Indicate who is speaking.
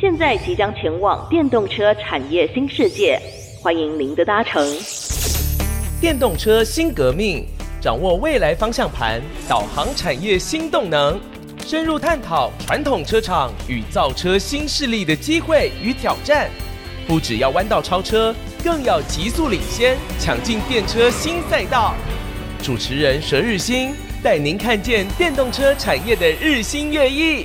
Speaker 1: 现在即将前往电动车产业新世界，欢迎您的搭乘。
Speaker 2: 电动车新革命，掌握未来方向盘，导航产业新动能，深入探讨传统车厂与造车新势力的机会与挑战。不只要弯道超车，更要急速领先，抢进电车新赛道。主持人佘日新带您看见电动车产业的日新月异。